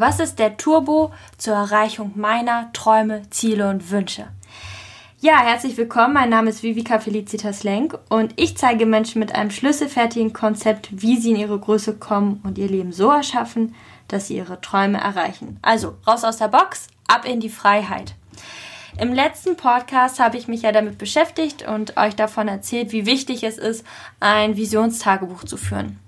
Was ist der Turbo zur Erreichung meiner Träume, Ziele und Wünsche? Ja, herzlich willkommen. Mein Name ist Vivika Felicitas Lenk und ich zeige Menschen mit einem schlüsselfertigen Konzept, wie sie in ihre Größe kommen und ihr Leben so erschaffen, dass sie ihre Träume erreichen. Also raus aus der Box, ab in die Freiheit. Im letzten Podcast habe ich mich ja damit beschäftigt und euch davon erzählt, wie wichtig es ist, ein Visionstagebuch zu führen.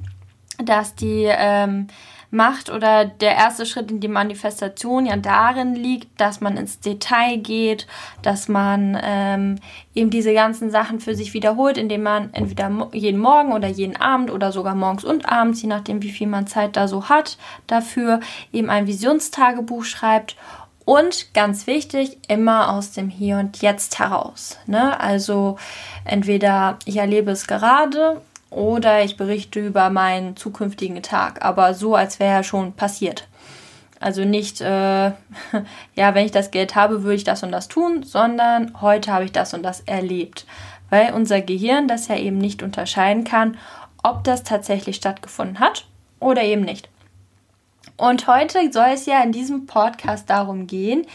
Dass die ähm, macht oder der erste Schritt in die Manifestation ja darin liegt, dass man ins Detail geht, dass man ähm, eben diese ganzen Sachen für sich wiederholt, indem man entweder jeden Morgen oder jeden Abend oder sogar morgens und abends, je nachdem wie viel man Zeit da so hat, dafür eben ein Visionstagebuch schreibt und ganz wichtig, immer aus dem Hier und Jetzt heraus. Ne? Also entweder ich erlebe es gerade oder ich berichte über meinen zukünftigen Tag, aber so, als wäre er schon passiert. Also nicht, äh, ja, wenn ich das Geld habe, würde ich das und das tun, sondern heute habe ich das und das erlebt. Weil unser Gehirn das ja eben nicht unterscheiden kann, ob das tatsächlich stattgefunden hat oder eben nicht. Und heute soll es ja in diesem Podcast darum gehen,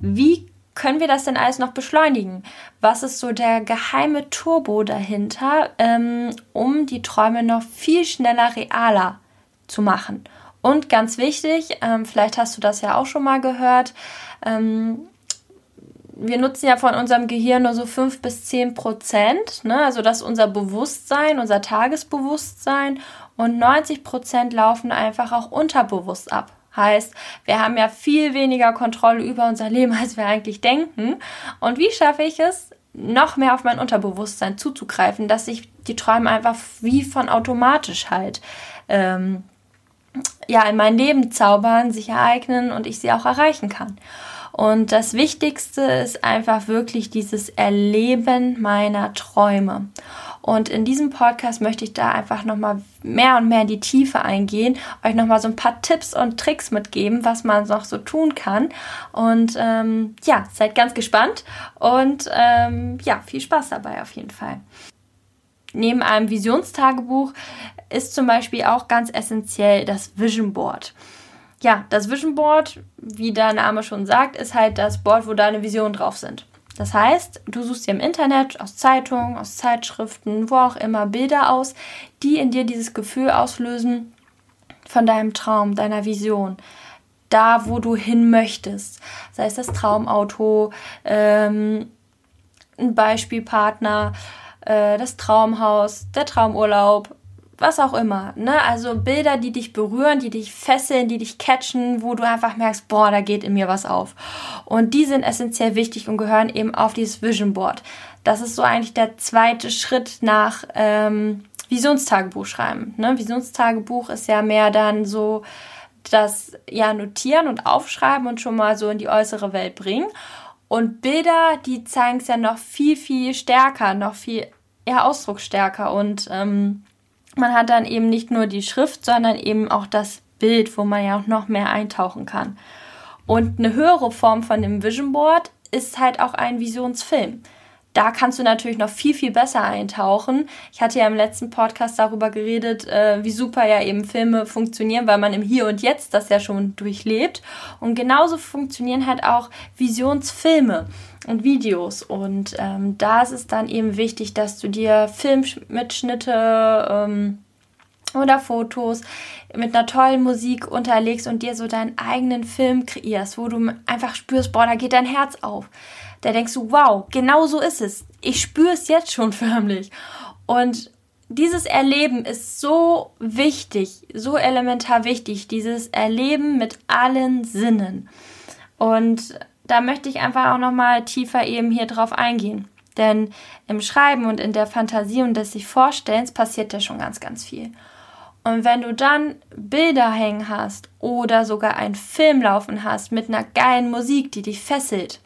wie können wir das denn alles noch beschleunigen? Was ist so der geheime Turbo dahinter, ähm, um die Träume noch viel schneller realer zu machen? Und ganz wichtig, ähm, vielleicht hast du das ja auch schon mal gehört, ähm, wir nutzen ja von unserem Gehirn nur so 5 bis 10 Prozent. Ne? Also das ist unser Bewusstsein, unser Tagesbewusstsein. Und 90 Prozent laufen einfach auch unterbewusst ab. Heißt, wir haben ja viel weniger Kontrolle über unser Leben, als wir eigentlich denken. Und wie schaffe ich es, noch mehr auf mein Unterbewusstsein zuzugreifen, dass sich die Träume einfach wie von automatisch halt ähm, ja in mein Leben zaubern, sich ereignen und ich sie auch erreichen kann. Und das Wichtigste ist einfach wirklich dieses Erleben meiner Träume. Und in diesem Podcast möchte ich da einfach nochmal mehr und mehr in die Tiefe eingehen, euch nochmal so ein paar Tipps und Tricks mitgeben, was man noch so tun kann. Und ähm, ja, seid ganz gespannt und ähm, ja, viel Spaß dabei auf jeden Fall. Neben einem Visionstagebuch ist zum Beispiel auch ganz essentiell das Vision Board. Ja, das Vision Board, wie der Name schon sagt, ist halt das Board, wo deine Visionen drauf sind. Das heißt, du suchst dir im Internet, aus Zeitungen, aus Zeitschriften, wo auch immer Bilder aus, die in dir dieses Gefühl auslösen von deinem Traum, deiner Vision. Da, wo du hin möchtest. Sei es das Traumauto, ähm, ein Beispielpartner, äh, das Traumhaus, der Traumurlaub, was auch immer. Ne? Also Bilder, die dich berühren, die dich fesseln, die dich catchen, wo du einfach merkst, boah, da geht in mir was auf. Und die sind essentiell wichtig und gehören eben auf dieses Vision Board. Das ist so eigentlich der zweite Schritt nach ähm, Visionstagebuch schreiben. Ne? Visionstagebuch ist ja mehr dann so das ja notieren und aufschreiben und schon mal so in die äußere Welt bringen. Und Bilder, die zeigen es ja noch viel, viel stärker, noch viel eher ausdrucksstärker und ähm, man hat dann eben nicht nur die Schrift, sondern eben auch das Bild, wo man ja auch noch mehr eintauchen kann. Und eine höhere Form von dem Vision Board ist halt auch ein Visionsfilm. Da kannst du natürlich noch viel, viel besser eintauchen. Ich hatte ja im letzten Podcast darüber geredet, äh, wie super ja eben Filme funktionieren, weil man im Hier und Jetzt das ja schon durchlebt. Und genauso funktionieren halt auch Visionsfilme und Videos. Und ähm, da ist es dann eben wichtig, dass du dir Filmmitschnitte ähm, oder Fotos mit einer tollen Musik unterlegst und dir so deinen eigenen Film kreierst, wo du einfach spürst, boah, da geht dein Herz auf. Da denkst du, wow, genau so ist es. Ich spüre es jetzt schon förmlich. Und dieses Erleben ist so wichtig, so elementar wichtig, dieses Erleben mit allen Sinnen. Und da möchte ich einfach auch nochmal tiefer eben hier drauf eingehen. Denn im Schreiben und in der Fantasie und des sich Vorstellens passiert ja schon ganz, ganz viel. Und wenn du dann Bilder hängen hast oder sogar einen Film laufen hast mit einer geilen Musik, die dich fesselt,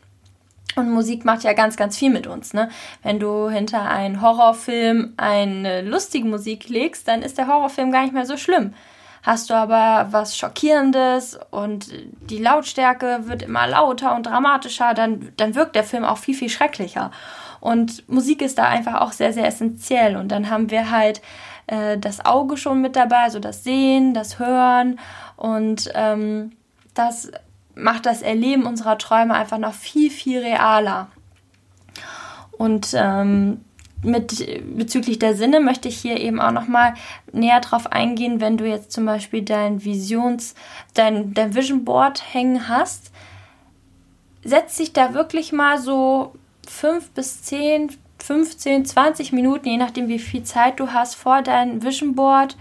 und Musik macht ja ganz, ganz viel mit uns. Ne? Wenn du hinter einen Horrorfilm eine lustige Musik legst, dann ist der Horrorfilm gar nicht mehr so schlimm. Hast du aber was Schockierendes und die Lautstärke wird immer lauter und dramatischer, dann, dann wirkt der Film auch viel, viel schrecklicher. Und Musik ist da einfach auch sehr, sehr essentiell. Und dann haben wir halt äh, das Auge schon mit dabei, also das Sehen, das Hören und ähm, das macht das Erleben unserer Träume einfach noch viel, viel realer. Und ähm, mit bezüglich der Sinne möchte ich hier eben auch noch mal näher drauf eingehen, wenn du jetzt zum Beispiel dein Visions, dein, dein Vision Board hängen hast, setz dich da wirklich mal so fünf bis zehn, 15, 20 Minuten, je nachdem wie viel Zeit du hast, vor dein Vision Board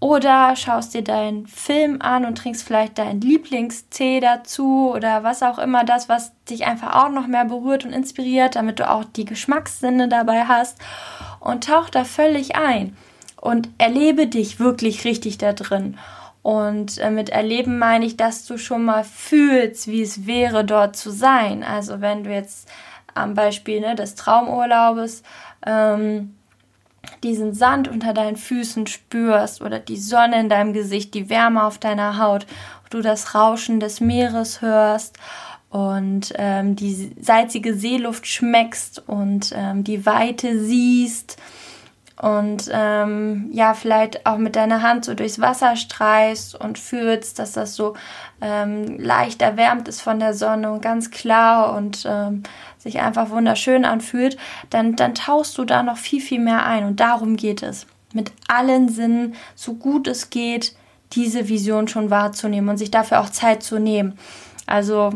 oder schaust dir deinen Film an und trinkst vielleicht deinen Lieblingstee dazu oder was auch immer das, was dich einfach auch noch mehr berührt und inspiriert, damit du auch die Geschmackssinne dabei hast und tauch da völlig ein und erlebe dich wirklich richtig da drin. Und äh, mit erleben meine ich, dass du schon mal fühlst, wie es wäre, dort zu sein. Also wenn du jetzt am Beispiel ne, des Traumurlaubes ähm, diesen Sand unter deinen Füßen spürst oder die Sonne in deinem Gesicht, die Wärme auf deiner Haut, du das Rauschen des Meeres hörst und ähm, die salzige Seeluft schmeckst und ähm, die Weite siehst und ähm, ja, vielleicht auch mit deiner Hand so durchs Wasser streichst und fühlst, dass das so ähm, leicht erwärmt ist von der Sonne und ganz klar und ähm, sich einfach wunderschön anfühlt, dann, dann tauchst du da noch viel, viel mehr ein. Und darum geht es. Mit allen Sinnen, so gut es geht, diese Vision schon wahrzunehmen und sich dafür auch Zeit zu nehmen. Also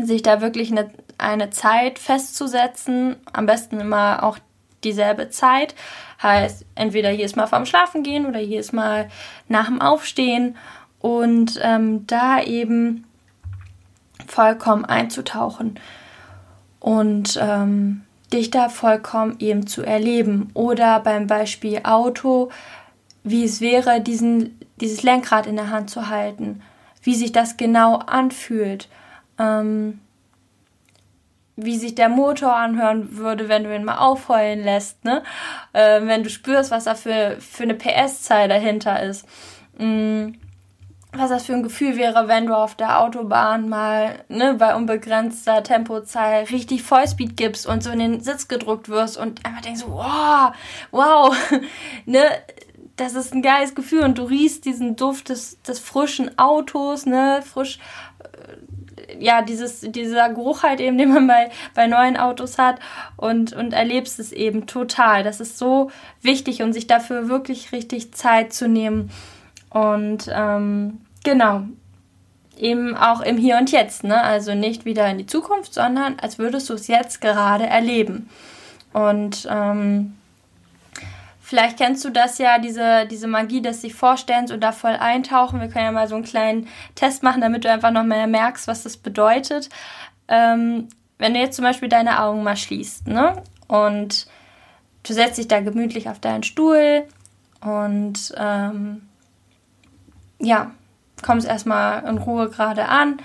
sich da wirklich eine, eine Zeit festzusetzen, am besten immer auch dieselbe Zeit. Heißt, entweder jedes Mal vorm Schlafen gehen oder jedes Mal nach dem Aufstehen und ähm, da eben vollkommen einzutauchen und ähm, dich da vollkommen eben zu erleben. Oder beim Beispiel Auto, wie es wäre, diesen, dieses Lenkrad in der Hand zu halten, wie sich das genau anfühlt. Ähm, wie sich der Motor anhören würde, wenn du ihn mal aufheulen lässt, ne? Äh, wenn du spürst, was da für, für eine PS-Zahl dahinter ist. Mm, was das für ein Gefühl wäre, wenn du auf der Autobahn mal ne, bei unbegrenzter Tempozahl richtig Vollspeed gibst und so in den Sitz gedruckt wirst und einfach denkst, wow, wow, ne, das ist ein geiles Gefühl und du riechst diesen Duft des, des frischen Autos, ne, frisch ja, dieses, dieser Geruch halt eben, den man bei, bei neuen Autos hat und, und erlebst es eben total. Das ist so wichtig und sich dafür wirklich richtig Zeit zu nehmen. Und ähm, genau, eben auch im Hier und Jetzt, ne? Also nicht wieder in die Zukunft, sondern als würdest du es jetzt gerade erleben. Und ähm, Vielleicht kennst du das ja, diese, diese Magie des sich Vorstellens oder voll eintauchen. Wir können ja mal so einen kleinen Test machen, damit du einfach noch mehr merkst, was das bedeutet. Ähm, wenn du jetzt zum Beispiel deine Augen mal schließt, ne? Und du setzt dich da gemütlich auf deinen Stuhl und ähm, ja, kommst erstmal in Ruhe gerade an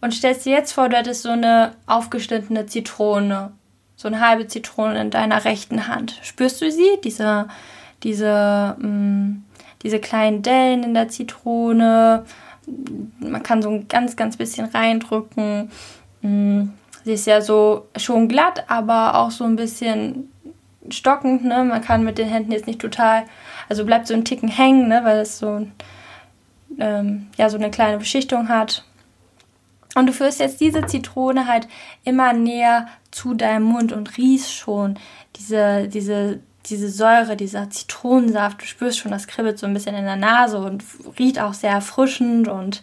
und stellst dir jetzt vor, du hättest so eine aufgeschnittene Zitrone so eine halbe Zitrone in deiner rechten Hand. Spürst du sie? Diese, diese, mh, mm, diese kleinen Dellen in der Zitrone. Man kann so ein ganz, ganz bisschen reindrücken. Mh, mm, sie ist ja so schon glatt, aber auch so ein bisschen stockend. Ne? Man kann mit den Händen jetzt nicht total, also bleibt so ein Ticken hängen, ne? weil es so, ähm, ja, so eine kleine Beschichtung hat. Und du führst jetzt diese Zitrone halt immer näher zu deinem Mund und riechst schon diese, diese, diese Säure, dieser Zitronensaft. Du spürst schon, das kribbelt so ein bisschen in der Nase und riecht auch sehr erfrischend. Und,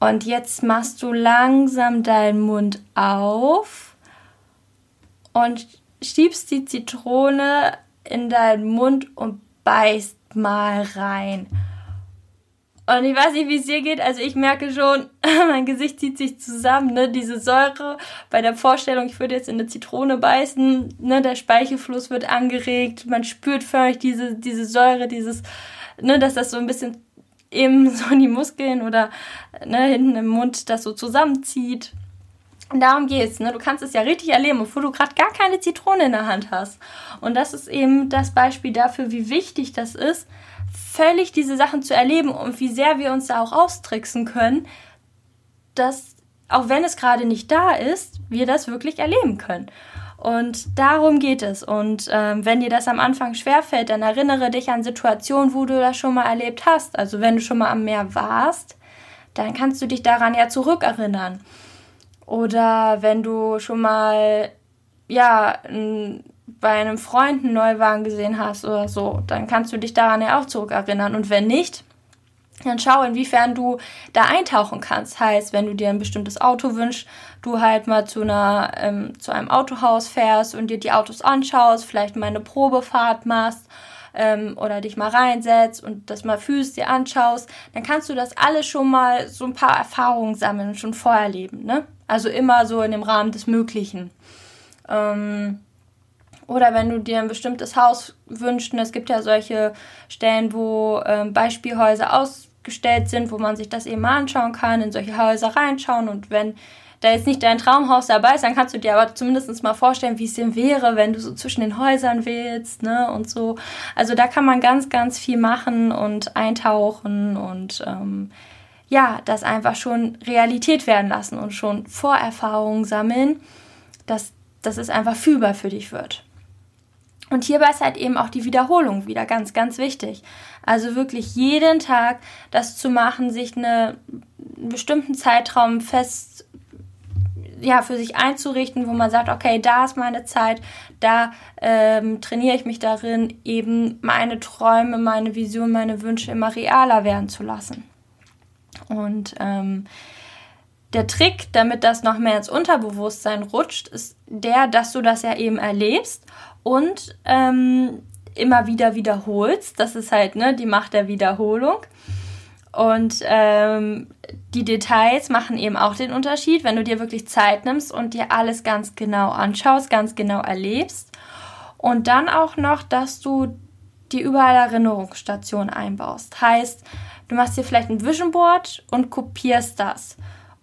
und jetzt machst du langsam deinen Mund auf und schiebst die Zitrone in deinen Mund und beißt mal rein. Und ich weiß nicht, wie es dir geht. Also ich merke schon, mein Gesicht zieht sich zusammen. Ne? Diese Säure bei der Vorstellung, ich würde jetzt in eine Zitrone beißen, ne? der Speichelfluss wird angeregt, man spürt förmlich diese, diese Säure, dieses, ne, dass das so ein bisschen eben so in die Muskeln oder ne, hinten im Mund das so zusammenzieht. Und darum geht's, ne? Du kannst es ja richtig erleben, obwohl du gerade gar keine Zitrone in der Hand hast. Und das ist eben das Beispiel dafür, wie wichtig das ist, völlig diese Sachen zu erleben und wie sehr wir uns da auch austricksen können, dass auch wenn es gerade nicht da ist, wir das wirklich erleben können. Und darum geht es. Und ähm, wenn dir das am Anfang schwerfällt, dann erinnere dich an Situationen, wo du das schon mal erlebt hast. Also wenn du schon mal am Meer warst, dann kannst du dich daran ja zurückerinnern. Oder wenn du schon mal, ja, bei einem Freund einen Neuwagen gesehen hast oder so, dann kannst du dich daran ja auch zurückerinnern. Und wenn nicht, dann schau, inwiefern du da eintauchen kannst. Heißt, wenn du dir ein bestimmtes Auto wünschst, du halt mal zu einer ähm, zu einem Autohaus fährst und dir die Autos anschaust, vielleicht mal eine Probefahrt machst ähm, oder dich mal reinsetzt und das mal fühlst, dir anschaust, dann kannst du das alles schon mal so ein paar Erfahrungen sammeln schon vorerleben. Ne? Also immer so in dem Rahmen des Möglichen. Ähm, oder wenn du dir ein bestimmtes Haus wünschst, und es gibt ja solche Stellen, wo ähm, Beispielhäuser ausgestellt sind, wo man sich das eben mal anschauen kann, in solche Häuser reinschauen und wenn da jetzt nicht dein Traumhaus dabei ist, dann kannst du dir aber zumindest mal vorstellen, wie es denn wäre, wenn du so zwischen den Häusern willst, ne, und so. Also da kann man ganz, ganz viel machen und eintauchen und ähm, ja, das einfach schon Realität werden lassen und schon Vorerfahrungen sammeln, dass, dass es einfach fühlbar für dich wird. Und hierbei ist halt eben auch die Wiederholung wieder ganz, ganz wichtig. Also wirklich jeden Tag das zu machen, sich eine, einen bestimmten Zeitraum fest, ja, für sich einzurichten, wo man sagt, okay, da ist meine Zeit, da ähm, trainiere ich mich darin, eben meine Träume, meine Vision, meine Wünsche immer realer werden zu lassen. Und ähm, der Trick, damit das noch mehr ins Unterbewusstsein rutscht, ist der, dass du das ja eben erlebst und ähm, immer wieder wiederholst. Das ist halt ne, die Macht der Wiederholung. Und ähm, die Details machen eben auch den Unterschied, wenn du dir wirklich Zeit nimmst und dir alles ganz genau anschaust, ganz genau erlebst. Und dann auch noch, dass du dir überall Erinnerungsstationen einbaust. Heißt, du machst dir vielleicht ein Vision Board und kopierst das.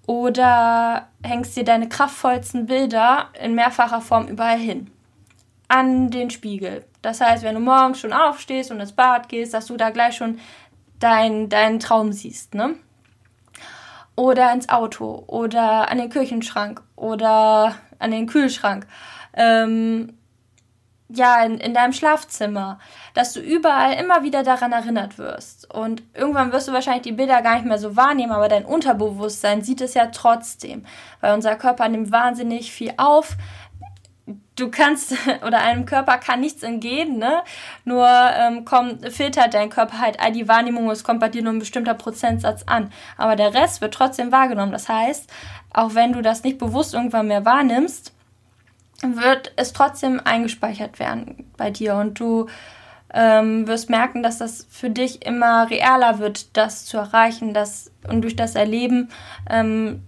Oder hängst dir deine kraftvollsten Bilder in mehrfacher Form überall hin an den Spiegel. Das heißt, wenn du morgens schon aufstehst und ins Bad gehst, dass du da gleich schon deinen dein Traum siehst, ne? Oder ins Auto oder an den Küchenschrank oder an den Kühlschrank. Ähm, ja, in, in deinem Schlafzimmer, dass du überall immer wieder daran erinnert wirst. Und irgendwann wirst du wahrscheinlich die Bilder gar nicht mehr so wahrnehmen, aber dein Unterbewusstsein sieht es ja trotzdem, weil unser Körper nimmt wahnsinnig viel auf du kannst oder einem Körper kann nichts entgehen, ne? Nur ähm, kommt, filtert dein Körper halt all die Wahrnehmung, es kommt bei dir nur ein bestimmter Prozentsatz an. Aber der Rest wird trotzdem wahrgenommen. Das heißt, auch wenn du das nicht bewusst irgendwann mehr wahrnimmst, wird es trotzdem eingespeichert werden bei dir und du ähm, wirst merken, dass das für dich immer realer wird, das zu erreichen, das und durch das Erleben ähm,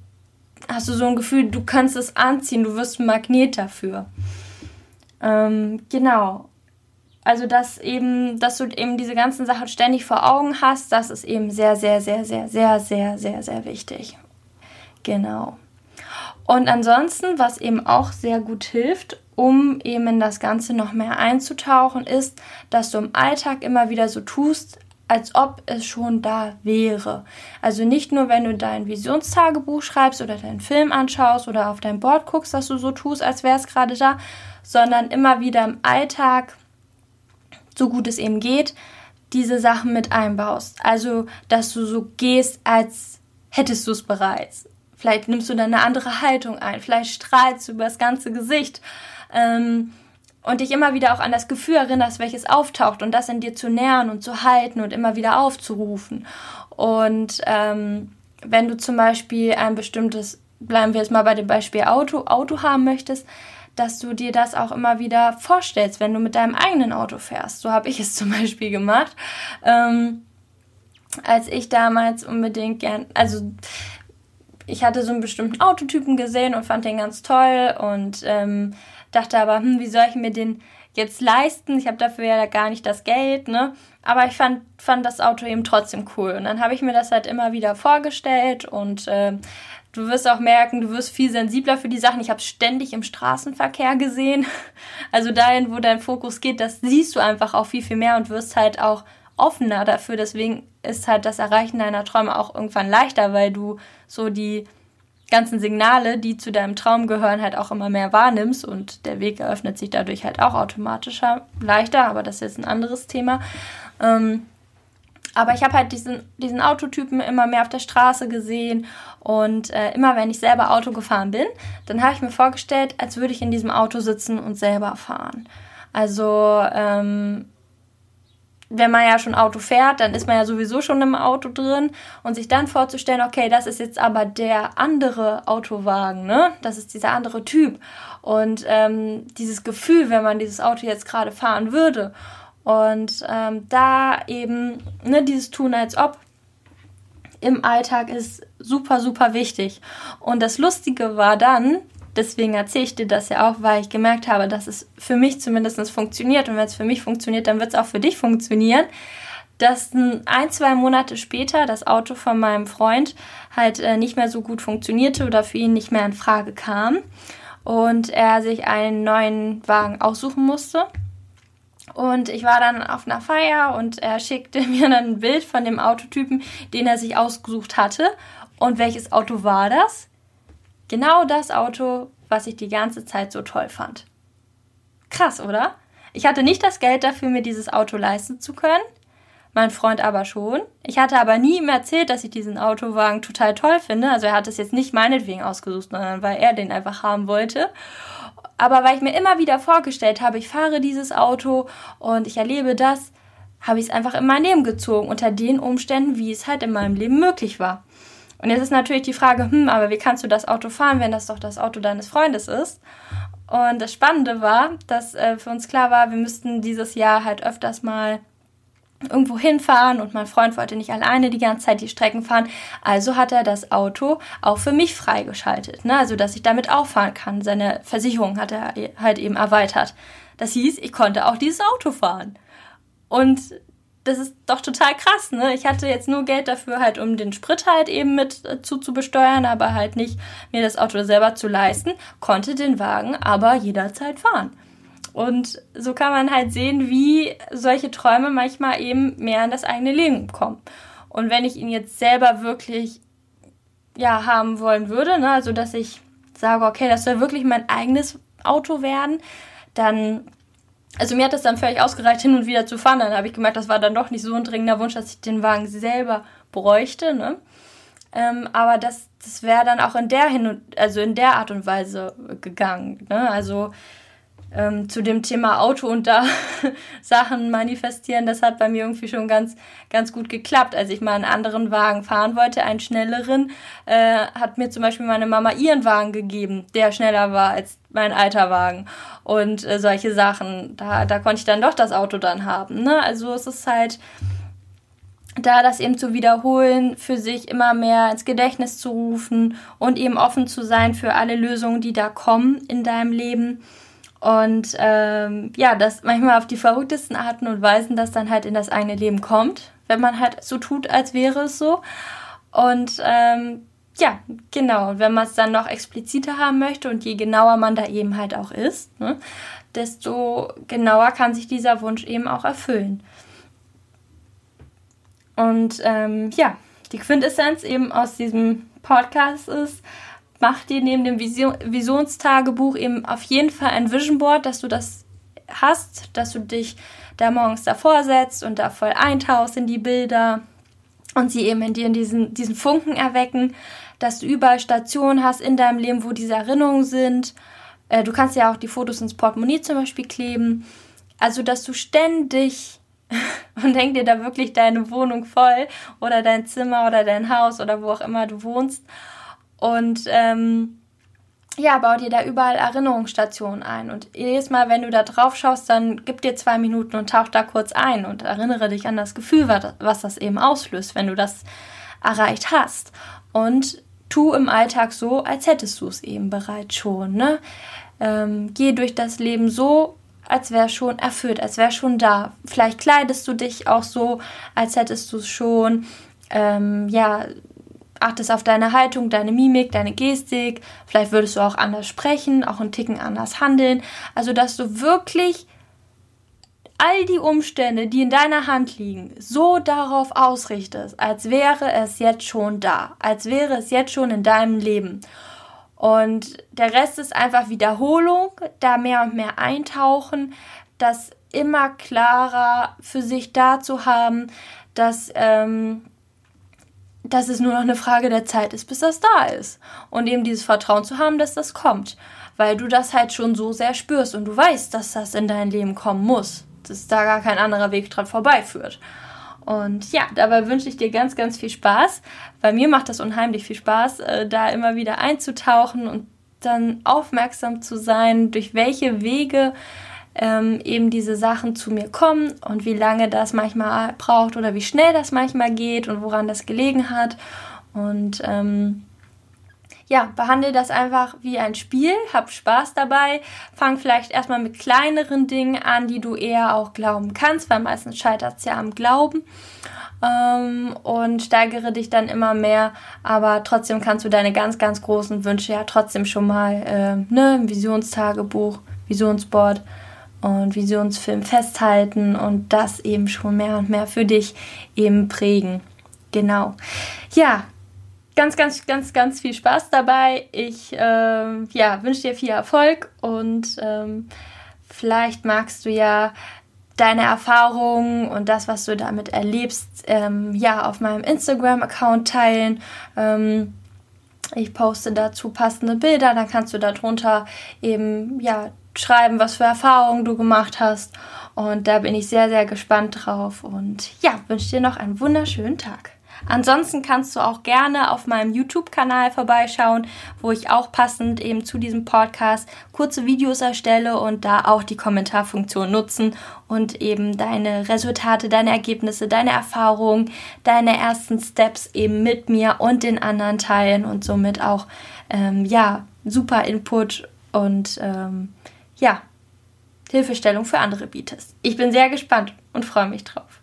hast du so ein Gefühl, du kannst es anziehen, du wirst ein Magnet dafür. Ähm, genau. Also, dass eben, dass du eben diese ganzen Sachen ständig vor Augen hast, das ist eben sehr, sehr, sehr, sehr, sehr, sehr, sehr, sehr wichtig. Genau. Und ansonsten, was eben auch sehr gut hilft, um eben in das Ganze noch mehr einzutauchen, ist, dass du im Alltag immer wieder so tust, als ob es schon da wäre. Also nicht nur, wenn du dein Visionstagebuch schreibst oder deinen Film anschaust oder auf dein Board guckst, dass du so tust, als wäre es gerade da, sondern immer wieder im Alltag, so gut es eben geht, diese Sachen mit einbaust. Also, dass du so gehst, als hättest du es bereits. Vielleicht nimmst du dann eine andere Haltung ein, vielleicht strahlst du über das ganze Gesicht. Ähm, und dich immer wieder auch an das Gefühl erinnerst, welches auftaucht und das in dir zu nähern und zu halten und immer wieder aufzurufen. Und ähm, wenn du zum Beispiel ein bestimmtes, bleiben wir jetzt mal bei dem Beispiel Auto, Auto haben möchtest, dass du dir das auch immer wieder vorstellst, wenn du mit deinem eigenen Auto fährst. So habe ich es zum Beispiel gemacht. Ähm, als ich damals unbedingt gern, also ich hatte so einen bestimmten Autotypen gesehen und fand den ganz toll und ähm, dachte aber, hm, wie soll ich mir den jetzt leisten? Ich habe dafür ja gar nicht das Geld, ne? Aber ich fand, fand das Auto eben trotzdem cool. Und dann habe ich mir das halt immer wieder vorgestellt und äh, du wirst auch merken, du wirst viel sensibler für die Sachen. Ich habe es ständig im Straßenverkehr gesehen. Also dahin, wo dein Fokus geht, das siehst du einfach auch viel, viel mehr und wirst halt auch offener dafür. Deswegen ist halt das Erreichen deiner Träume auch irgendwann leichter, weil du so die ganzen Signale, die zu deinem Traum gehören, halt auch immer mehr wahrnimmst und der Weg eröffnet sich dadurch halt auch automatischer, leichter, aber das ist jetzt ein anderes Thema. Ähm, Aber ich habe halt diesen, diesen Autotypen immer mehr auf der Straße gesehen und äh, immer wenn ich selber Auto gefahren bin, dann habe ich mir vorgestellt, als würde ich in diesem Auto sitzen und selber fahren. Also ähm, wenn man ja schon Auto fährt, dann ist man ja sowieso schon im Auto drin und sich dann vorzustellen, okay, das ist jetzt aber der andere Autowagen, ne? Das ist dieser andere Typ und ähm, dieses Gefühl, wenn man dieses Auto jetzt gerade fahren würde und ähm, da eben ne, dieses Tun als ob im Alltag ist super, super wichtig. Und das Lustige war dann, deswegen erzähle ich dir das ja auch, weil ich gemerkt habe, dass es für mich zumindest funktioniert. Und wenn es für mich funktioniert, dann wird es auch für dich funktionieren. Dass ein, zwei Monate später das Auto von meinem Freund halt äh, nicht mehr so gut funktionierte oder für ihn nicht mehr in Frage kam und er sich einen neuen Wagen aussuchen musste. Und ich war dann auf einer Feier und er schickte mir dann ein Bild von dem Autotypen, den er sich ausgesucht hatte. Und welches Auto war das? Genau das Auto, was ich die ganze Zeit so toll fand. Krass, oder? Ich hatte nicht das Geld dafür, mir dieses Auto leisten zu können. Mein Freund aber schon. Ich hatte aber nie ihm erzählt, dass ich diesen Autowagen total toll finde. Also er hat es jetzt nicht meinetwegen ausgesucht, sondern weil er den einfach haben wollte. Aber weil ich mir immer wieder vorgestellt habe, ich fahre dieses Auto und ich erlebe das, habe ich es einfach in mein Leben gezogen, unter den Umständen, wie es halt in meinem Leben möglich war. Und jetzt ist natürlich die Frage, hm, aber wie kannst du das Auto fahren, wenn das doch das Auto deines Freundes ist? Und das Spannende war, dass äh, für uns klar war, wir müssten dieses Jahr halt öfters mal irgendwo hinfahren und mein Freund wollte nicht alleine die ganze Zeit die Strecken fahren. Also hat er das Auto auch für mich freigeschaltet, ne? also dass ich damit auch fahren kann. Seine Versicherung hat er halt eben erweitert. Das hieß, ich konnte auch dieses Auto fahren. Und das ist doch total krass, ne? Ich hatte jetzt nur Geld dafür, halt, um den Sprit halt eben mit äh, zuzubesteuern, aber halt nicht mir das Auto selber zu leisten, konnte den Wagen aber jederzeit fahren. Und so kann man halt sehen, wie solche Träume manchmal eben mehr in das eigene Leben kommen. Und wenn ich ihn jetzt selber wirklich ja haben wollen würde, ne, also dass ich sage, okay, das soll wirklich mein eigenes Auto werden, dann also mir hat das dann völlig ausgereicht, hin und wieder zu fahren. Dann habe ich gemerkt, das war dann doch nicht so ein dringender Wunsch, dass ich den Wagen selber bräuchte. Ne? Ähm, aber das, das wäre dann auch in der hin und, also in der Art und Weise gegangen. Ne? Also ähm, zu dem Thema Auto und da Sachen manifestieren, das hat bei mir irgendwie schon ganz, ganz gut geklappt. Als ich mal einen anderen Wagen fahren wollte, einen schnelleren, äh, hat mir zum Beispiel meine Mama ihren Wagen gegeben, der schneller war als mein alter Wagen. Und äh, solche Sachen, da, da konnte ich dann doch das Auto dann haben. Ne? Also es ist halt da das eben zu wiederholen, für sich immer mehr ins Gedächtnis zu rufen und eben offen zu sein für alle Lösungen, die da kommen in deinem Leben. Und ähm, ja, das manchmal auf die verrücktesten Arten und Weisen, das dann halt in das eigene Leben kommt, wenn man halt so tut, als wäre es so. Und ähm, ja, genau. Wenn man es dann noch expliziter haben möchte und je genauer man da eben halt auch ist, ne, desto genauer kann sich dieser Wunsch eben auch erfüllen. Und ähm, ja, die Quintessenz eben aus diesem Podcast ist, mach dir neben dem Vision Visionstagebuch eben auf jeden Fall ein Vision Board, dass du das hast, dass du dich da morgens davor setzt und da voll eintauchst in die Bilder und sie eben in dir in diesen, diesen Funken erwecken, dass du überall Stationen hast in deinem Leben, wo diese Erinnerungen sind. Äh, du kannst ja auch die Fotos ins Portemonnaie zum Beispiel kleben. Also, dass du ständig und denk dir da wirklich deine Wohnung voll oder dein Zimmer oder dein Haus oder wo auch immer du wohnst und ähm, ja, bau dir da überall Erinnerungsstationen ein. Und jedes Mal, wenn du da drauf schaust, dann gib dir zwei Minuten und tauch da kurz ein und erinnere dich an das Gefühl, was das eben auslöst, wenn du das erreicht hast. Und tu im Alltag so, als hättest du es eben bereits schon. Ne? Ähm, geh durch das Leben so, als wäre schon erfüllt, als wäre schon da. Vielleicht kleidest du dich auch so, als hättest du es schon. Ähm, ja, achtest auf deine Haltung, deine Mimik, deine Gestik. Vielleicht würdest du auch anders sprechen, auch einen Ticken anders handeln. Also, dass du wirklich all die Umstände, die in deiner Hand liegen, so darauf ausrichtest, als wäre es jetzt schon da, als wäre es jetzt schon in deinem Leben. Und der Rest ist einfach Wiederholung, da mehr und mehr eintauchen, das immer klarer für sich da zu haben, dass, ähm, dass es nur noch eine Frage der Zeit ist, bis das da ist. Und eben dieses Vertrauen zu haben, dass das kommt. Weil du das halt schon so sehr spürst und du weißt, dass das in dein Leben kommen muss. Dass da gar kein anderer Weg dran vorbeiführt. Und ja, dabei wünsche ich dir ganz, ganz viel Spaß. Bei mir macht das unheimlich viel Spaß, äh, da immer wieder einzutauchen und dann aufmerksam zu sein, durch welche Wege ähm, eben diese Sachen zu mir kommen und wie lange das manchmal braucht oder wie schnell das manchmal geht und woran das gelegen hat. Und ähm, ja, behandle das einfach wie ein Spiel, hab Spaß dabei, fang vielleicht erstmal mit kleineren Dingen an, die du eher auch glauben kannst, weil meistens scheitert es ja am Glauben ähm, und steigere dich dann immer mehr, aber trotzdem kannst du deine ganz, ganz großen Wünsche ja trotzdem schon mal äh, ne, im Visionstagebuch, Visionsboard und Visionsfilm festhalten und das eben schon mehr und mehr für dich eben prägen. Genau. Ja, ganz, ganz, ganz, ganz viel Spaß dabei. Ich äh, ja, wünsche dir viel Erfolg und ähm, vielleicht magst du ja deine Erfahrungen und das, was du damit erlebst, ähm, ja, auf meinem Instagram-Account teilen. Ähm, ich poste dazu passende Bilder, dann kannst du darunter eben, ja, schreiben, was für Erfahrungen du gemacht hast. Und da bin ich sehr, sehr gespannt drauf. Und ja, wünsche dir noch einen wunderschönen Tag. Ansonsten kannst du auch gerne auf meinem YouTube-Kanal vorbeischauen, wo ich auch passend eben zu diesem Podcast kurze Videos erstelle und da auch die Kommentarfunktion nutzen und eben deine Resultate, deine Ergebnisse, deine Erfahrungen, deine ersten Steps eben mit mir und den anderen teilen und somit auch ähm, ja super Input und ähm, ja Hilfestellung für andere bietest. Ich bin sehr gespannt und freue mich drauf.